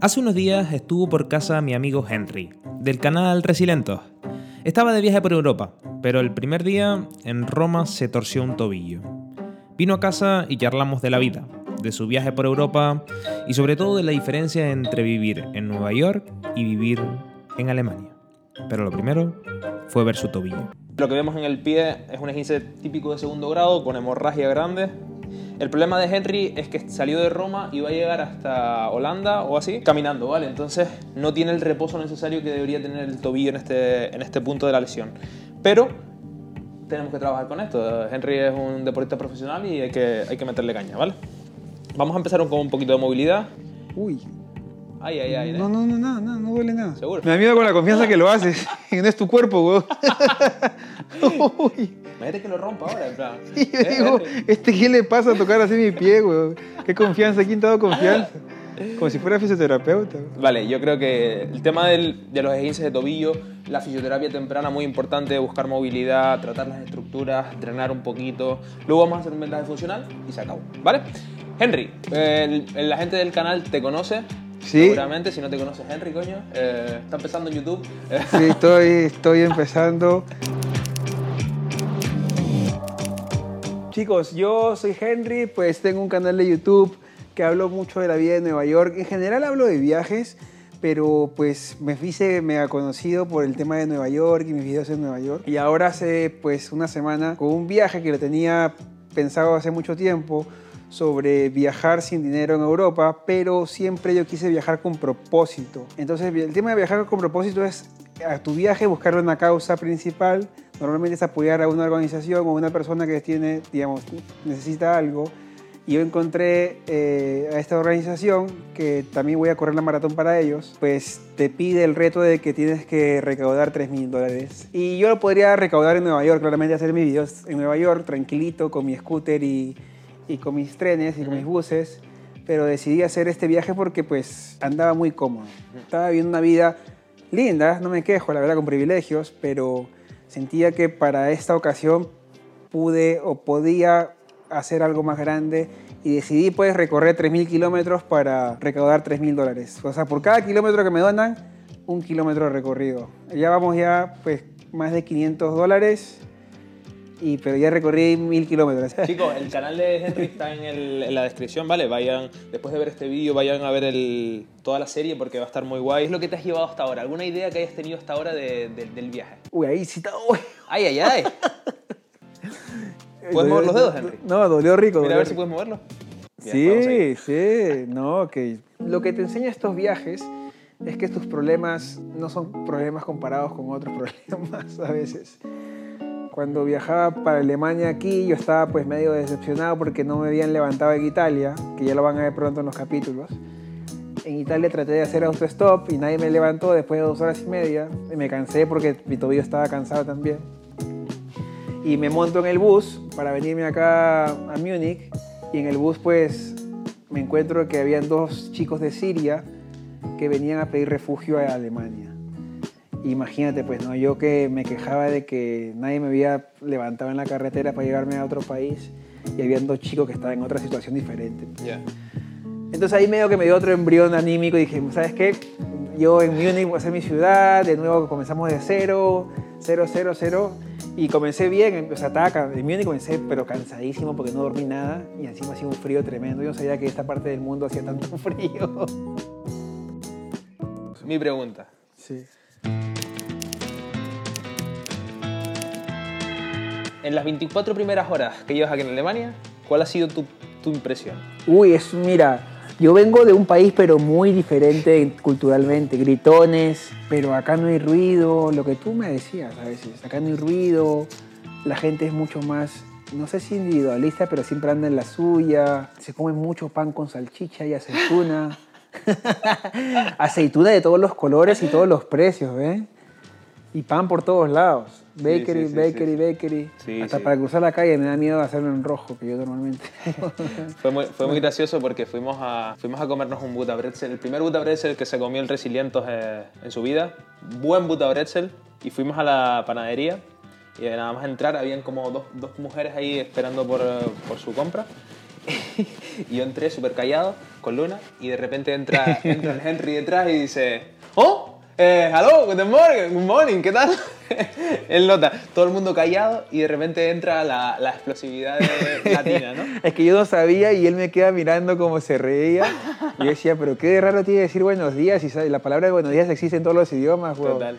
Hace unos días estuvo por casa mi amigo Henry, del canal Resilentos. Estaba de viaje por Europa, pero el primer día en Roma se torció un tobillo. Vino a casa y charlamos de la vida, de su viaje por Europa y sobre todo de la diferencia entre vivir en Nueva York y vivir en Alemania. Pero lo primero fue ver su tobillo. Lo que vemos en el pie es un esguince típico de segundo grado con hemorragia grande. El problema de Henry es que salió de Roma y va a llegar hasta Holanda o así caminando, ¿vale? Entonces no tiene el reposo necesario que debería tener el tobillo en este, en este punto de la lesión. Pero tenemos que trabajar con esto. Henry es un deportista profesional y hay que, hay que meterle caña, ¿vale? Vamos a empezar con un poquito de movilidad. Uy. Ay, ay, ay. No, no, no, nada, no duele nada. ¿Seguro? Me da miedo con la confianza que lo haces. No es tu cuerpo, weón. Uy. Imagínate que lo rompa ahora, en plan. Y yo ¿eh, digo, Henry? ¿este qué le pasa a tocar así mi pie, weón? Qué confianza, ¿quién te ha dado confianza? Como si fuera fisioterapeuta. Vale, yo creo que el tema del- de los esguinces de tobillo, la fisioterapia temprana muy importante, buscar movilidad, tratar las estructuras, entrenar un poquito. Luego vamos a hacer un vendaje funcional y se acabó, ¿vale? Henry, eh, el- la gente del canal te conoce. Sí. Seguramente, si no te conoces Henry, coño, eh, está empezando en YouTube. Eh, Sí, estoy, estoy empezando. Chicos, yo soy Henry, pues tengo un canal de YouTube que hablo mucho de la vida de Nueva York. En general hablo de viajes, pero pues me hice mega conocido por el tema de Nueva York y mis videos en Nueva York. Y ahora hace pues una semana con un viaje que lo tenía pensado hace mucho tiempo sobre viajar sin dinero en Europa, pero siempre yo quise viajar con propósito. Entonces el tema de viajar con propósito es a tu viaje buscar una causa principal. Normalmente es apoyar a una organización o una persona que tiene, digamos, necesita algo. Y yo encontré eh, a esta organización, que también voy a correr la maratón para ellos, pues te pide el reto de que tienes que recaudar 3 mil dólares. Y yo lo podría recaudar en Nueva York, claramente hacer mis videos en Nueva York, tranquilito, con mi scooter y, y con mis trenes y con mis buses. Pero decidí hacer este viaje porque pues andaba muy cómodo. Estaba viviendo una vida linda, no me quejo, la verdad, con privilegios, pero sentía que para esta ocasión pude o podía hacer algo más grande y decidí pues recorrer 3.000 kilómetros para recaudar 3.000 dólares. O sea, por cada kilómetro que me donan, un kilómetro recorrido. Ya vamos ya pues más de 500 dólares, y, pero ya recorrí 1.000 kilómetros. Chicos, el canal de Henry está en, el- en la descripción, ¿vale? Vayan, después de ver este vídeo, vayan a ver el- toda la serie porque va a estar muy guay. ¿Qué es lo que te has llevado hasta ahora? ¿Alguna idea que hayas tenido hasta ahora de- de- del viaje? Uy, ahí sí está... uy. ay, ay! ay ¿Puedes mover los dedos, Henry? No, dolió rico. Mira a dolió ver si rico. puedes moverlo. Bien, a Sí, sí, no, que lo que te enseña estos viajes es que tus problemas no son problemas comparados con otros problemas a veces. Cuando viajaba para Alemania aquí, yo estaba pues medio decepcionado porque no me habían levantado en Italia, que ya lo van a ver pronto en los capítulos. En Italia traté de hacer autostop y nadie me levantó después de dos horas y media. Y me cansé porque mi tobillo estaba cansado también. Y me monto en el bus para venirme acá a Múnich. Y en el bus pues me encuentro que habían dos chicos de Siria que venían a pedir refugio a Alemania. Imagínate pues, ¿no? Yo que me quejaba de que nadie me había levantado en la carretera para llevarme a otro país y habían dos chicos que estaban en otra situación diferente. Ya. Entonces ahí medio que me dio otro embrión anímico y dije, ¿sabes qué? Yo en Múnich voy a hacer mi ciudad, de nuevo comenzamos de cero, cero, cero, cero. Y comencé bien, o sea, estaba en Múnich comencé pero cansadísimo porque no dormí nada y encima hacía un frío tremendo. Yo no sabía que esta parte del mundo hacía tanto frío. Mi pregunta. Sí. En las 24 primeras horas que llevas aquí en Alemania, ¿cuál ha sido tu, tu impresión? Uy, es, mira, yo vengo de un país pero muy diferente culturalmente, gritones, pero acá no hay ruido, lo que tú me decías a veces, acá no hay ruido, la gente es mucho más, no sé si individualista, pero siempre anda en la suya, se come mucho pan con salchicha y aceituna, aceituna de todos los colores y todos los precios, ¿ves? Y pan por todos lados. Bakery, sí, sí, bakery, bakery. Sí, Hasta para cruzar la calle me da miedo hacerlo en rojo, que yo normalmente. Fue muy, fue muy gracioso porque fuimos a, fuimos a comernos un Buta Bretzel, el primer Buta Bretzel que se comió el Resilientos eh, en su vida. Buen Buta Bretzel. Y fuimos a la panadería y nada más entrar habían como dos, dos mujeres ahí esperando por, eh, por su compra. y yo entré súper callado, con Luna, y de repente entra, entra el Henry detrás y dice, ¡Oh! Eh, hello, good morning, good morning, ¿qué tal? Él nota, todo el mundo callado y de repente entra la, la explosividad de- latina, ¿no? Es que yo no sabía y él me queda mirando como se reía. Y yo decía, pero qué raro tiene decir buenos días y la palabra de buenos días existe en todos los idiomas, weón. Total.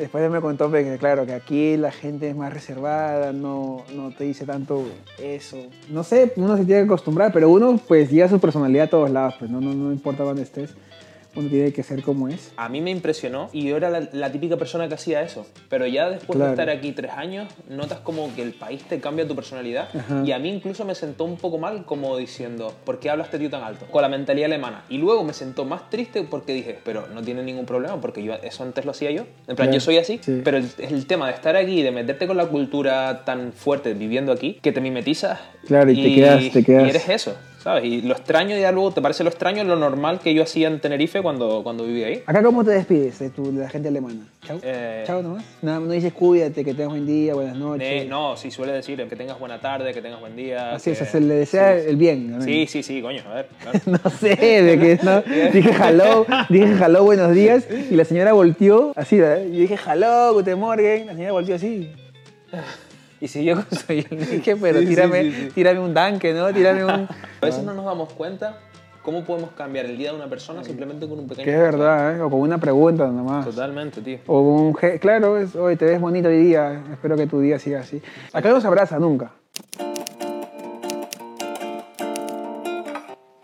Después él me contó pues, que, claro, que aquí la gente es más reservada, no, no te dice tanto eso. No sé, uno se tiene que acostumbrar, pero uno pues lleva su personalidad a todos lados, pues no, no, no importa dónde estés, uno tiene que ser como es. A mí me impresionó y yo era la, la típica persona que hacía eso. Pero ya después Claro. de estar aquí tres años, notas como que el país te cambia tu personalidad. Ajá. Y a mí incluso me sentó un poco mal como diciendo, ¿por qué hablas este tío tan alto? Con la mentalidad alemana. Y luego me sentó más triste porque dije, pero no tiene ningún problema porque yo eso antes lo hacía yo. En plan, yo soy así. Sí. Pero el, el tema de estar aquí, de meterte con la cultura tan fuerte viviendo aquí, que te mimetizas. Claro, y te quedas- te quedas- Y eres eso, ¿sabes? Y lo extraño ya luego, ¿te parece lo extraño lo normal que yo hacía en Tenerife cuando, cuando vivía ahí? Acá, ¿cómo te despides de, tu, de la gente alemana? Chao. Eh, Chao nomás. No, no dices cuídate, que tengas buen día, buenas noches. Eh, no, sí suele decir que tengas buena tarde, que tengas buen día. Así, o sea, que- se le desea sí, el bien. ¿no? Sí, sí, sí, coño, a ver. claro. No sé, de que no. Dije hello, dije hello, buenos días, y la señora volteó así, ¿verdad? Yo dije hello, guten morgen, la señora volteó así. Y siguió con su. Yo dije, pero Sí, tírame, sí, sí. tírame un tanque, ¿no? Tírame un. A veces no nos damos cuenta cómo podemos cambiar el día de una persona simplemente con un pequeño. Que es verdad, ¿eh? O con una pregunta nomás. Totalmente, tío. O con un. Claro, es, oye, te ves bonito hoy día, espero que tu día siga así. Acá no se abraza nunca.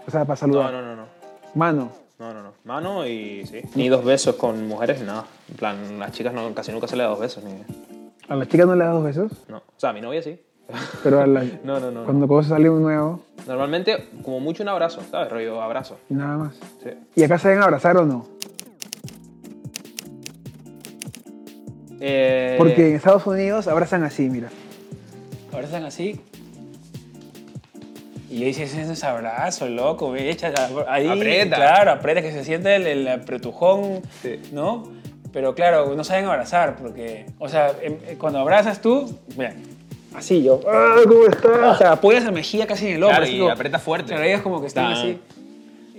O sea, para No, saludar. no, no, no. Mano. No, no, no. Mano y sí. Ni dos besos con mujeres, nada. En plan, las chicas no, casi nunca se le da dos besos. Ni... A las chicas no le das dos besos, No. O sea, a mi novia sí. pero a la- No, no, no. cuando conoces a alguien nuevo, Normalmente, como mucho un abrazo, ¿sabes? Rollo abrazo. nada más. Sí. ¿Y acá se deben abrazar o no? Eh, Porque en Estados Unidos abrazan así, mira. Están así. Y yo hice ese abrazo, loco, echa ahí. Aprieta. Claro, aprieta, que se siente el, el apretujón, Sí. ¿no? Pero claro, no saben abrazar, porque, o sea, em- eh, cuando abrazas tú, mira, así yo, ¡Ah, cómo estás! o sea, apoyas la mejilla casi en el hombro. Claro, y como- aprieta fuerte. Claro, ellos como que están así.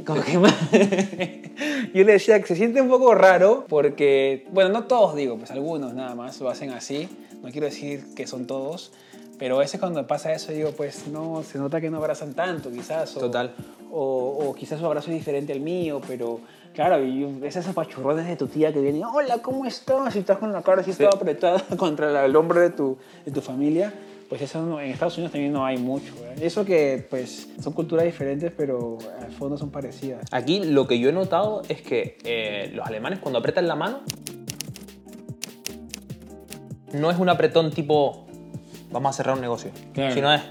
Como que yo le decía que se siente un poco raro porque, bueno, no todos digo, pues algunos nada más lo hacen así. No quiero decir que son todos, pero a veces cuando pasa eso digo, pues no, se nota que no abrazan tanto quizás. O, Total. O, o quizás su abrazo es diferente al mío, pero claro, y ves esos pachurrones de tu tía que vienen, hola, ¿cómo estás? Y estás con la cara así toda apretada contra el hombro de tu, de tu familia. Pues eso no- en Estados Unidos también no hay mucho. Eso que pues son culturas diferentes, pero al fondo son parecidas. Aquí lo que yo he notado es que eh, los alemanes cuando apretan la mano no es un apretón tipo vamos a cerrar un negocio, Claro. sino es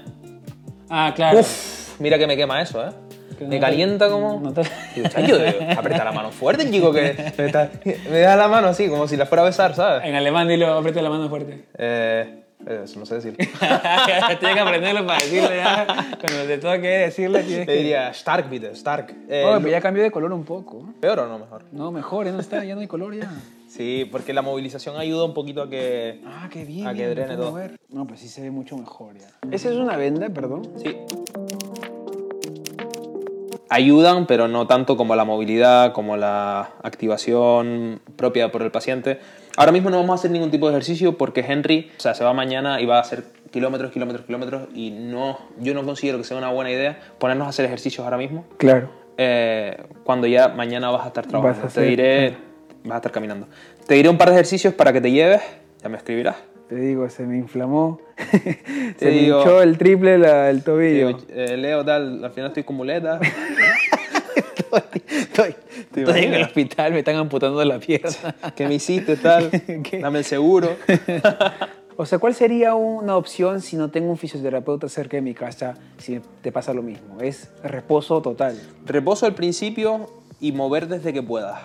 Ah, claro. uff, mira que me quema eso, ¿eh? Que Me no- calienta como... no te- Digo, "Chayo, aprieta la mano fuerte el chico que me, está- me da la mano así, como si la fuera a besar, ¿sabes? En alemán dilo, aprieta la mano fuerte. Eh, eso no sé decir. tienes que aprenderlo para decirle ya. Cuando te toque decirle, tienes Le que... diría, Stark, bitte, Stark. Eh, Oh, pero ya cambió de color un poco. ¿Peor o no mejor? No, mejor, ya no está, ya no hay color ya. Sí, porque la movilización ayuda un poquito a que... Ah, qué bien. A que bien, drene todo. ver. No, pues sí se ve mucho mejor ya. ¿Esa es una venda, perdón? Sí. Ayudan, pero no tanto como la movilidad, como la activación propia por el paciente. Ahora mismo no vamos a hacer ningún tipo de ejercicio porque Henry, o sea, se va mañana y va a hacer kilómetros, kilómetros, kilómetros y no, yo no considero que sea una buena idea ponernos a hacer ejercicios ahora mismo Claro. eh, cuando ya mañana vas a estar trabajando. Vas a te diré, vas a estar caminando. Te diré un par de ejercicios para que te lleves, ya me escribirás. Te digo, se me inflamó. se me digo- hinchó el triple la- el tobillo. Digo, eh, Leo, tal, al final estoy con muleta. estoy, ¿Te estoy en el hospital, me están amputando la pierna. ¿Qué me hiciste, tal? ¿Qué? Dame el seguro. O sea, ¿cuál sería una opción si no tengo un fisioterapeuta cerca de mi casa si te pasa lo mismo? Es reposo total. Reposo al principio y mover desde que puedas.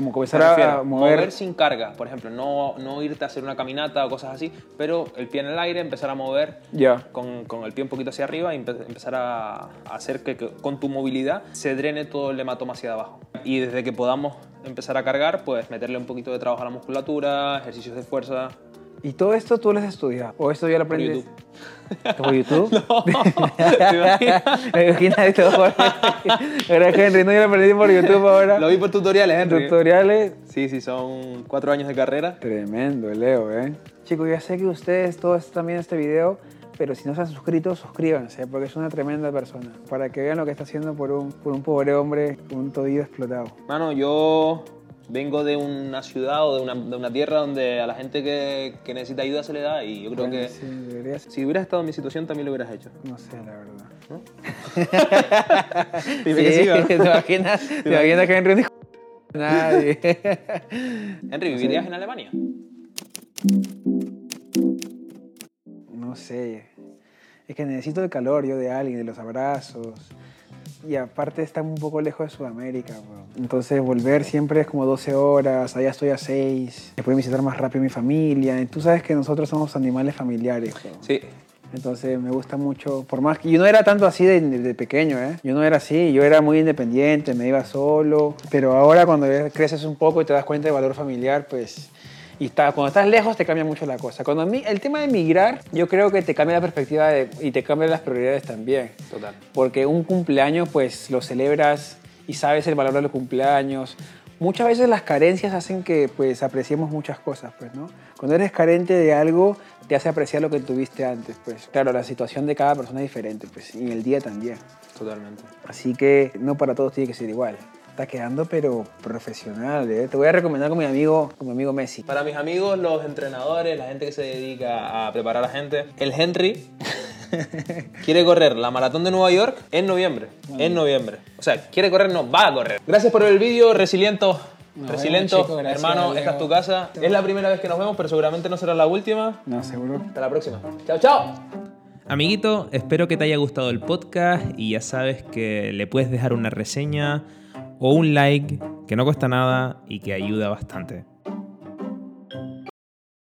Me comenzar a mover. sin carga, por ejemplo, no, no irte a hacer una caminata o cosas así, pero el pie en el aire, empezar a mover Ya. con, con el pie un poquito hacia arriba y empe- empezar a, a hacer que, que con tu movilidad se drene todo el hematoma hacia abajo. Y desde que podamos empezar a cargar, pues meterle un poquito de trabajo a la musculatura, ejercicios de fuerza, ¿Y todo esto tú lo has estudiado? ¿O esto ya lo aprendes? YouTube. ¿Por YouTube? ¿Te imaginas? Me imagino esto. Gracias, Henry. No, yo lo aprendí por YouTube ahora. Lo vi por tutoriales, Henry. Tutoriales. Sí, sí, son cuatro años de carrera. Tremendo, Leo, ¿eh? Chicos, ya sé que ustedes todos están viendo este video, pero si no se han suscrito, suscríbanse, porque es una tremenda persona. Para que vean lo que está haciendo por un, por un pobre hombre un tobillo explotado. Mano, yo vengo de una ciudad o de una, de una tierra donde a la gente que, que necesita ayuda se le da y yo creo Bueno, que sí, si hubieras estado en mi situación también lo hubieras hecho. No sé, la verdad. Dime que sí, ¿no? ¿Te imaginas, te imaginas que Henry no dijo nadie? Henry, ¿vivirías en Alemania? No sé. Es que necesito el calor yo de alguien, de los abrazos. Y aparte está un poco lejos de Sudamérica. bro. Entonces volver siempre es como 12 horas, allá estoy a 6. Me pueden visitar más rápido mi familia. Y tú sabes que nosotros somos animales familiares. bro. Sí. Entonces me gusta mucho, por más que yo no era tanto así de, de pequeño, ¿eh? Yo no era así, yo era muy independiente, me iba solo. Pero ahora cuando creces un poco y te das cuenta del valor familiar, pues... Y está, cuando estás lejos te cambia mucho la cosa. Cuando a mí, el tema de emigrar, yo creo que te cambia la perspectiva de- y te cambia las prioridades también. Total. Porque un cumpleaños, pues lo celebras y sabes el valor de los cumpleaños. Muchas veces las carencias hacen que pues apreciemos muchas cosas, pues, ¿no? Cuando eres carente de algo, te hace apreciar lo que tuviste antes, pues. Claro, la situación de cada persona es diferente, pues, y el día también. Totalmente. Así que no para todos tiene que ser igual. Está quedando, pero profesional, ¿eh? Te voy a recomendar con mi amigo, con mi amigo Messi. Para mis amigos, los entrenadores, la gente que se dedica a preparar a la gente, el Henry quiere correr la maratón de Nueva York en noviembre. En noviembre. O sea, quiere correr, no, va a correr. Gracias por ver el vídeo, Resiliento. Resiliento, hermano, esta es tu casa. Es la primera vez que nos vemos, pero seguramente no será la última. No, seguro. Hasta la próxima. Chao, chao. Amiguito, espero que te haya gustado el podcast y ya sabes que le puedes dejar una reseña o un like que no cuesta nada y que ayuda bastante.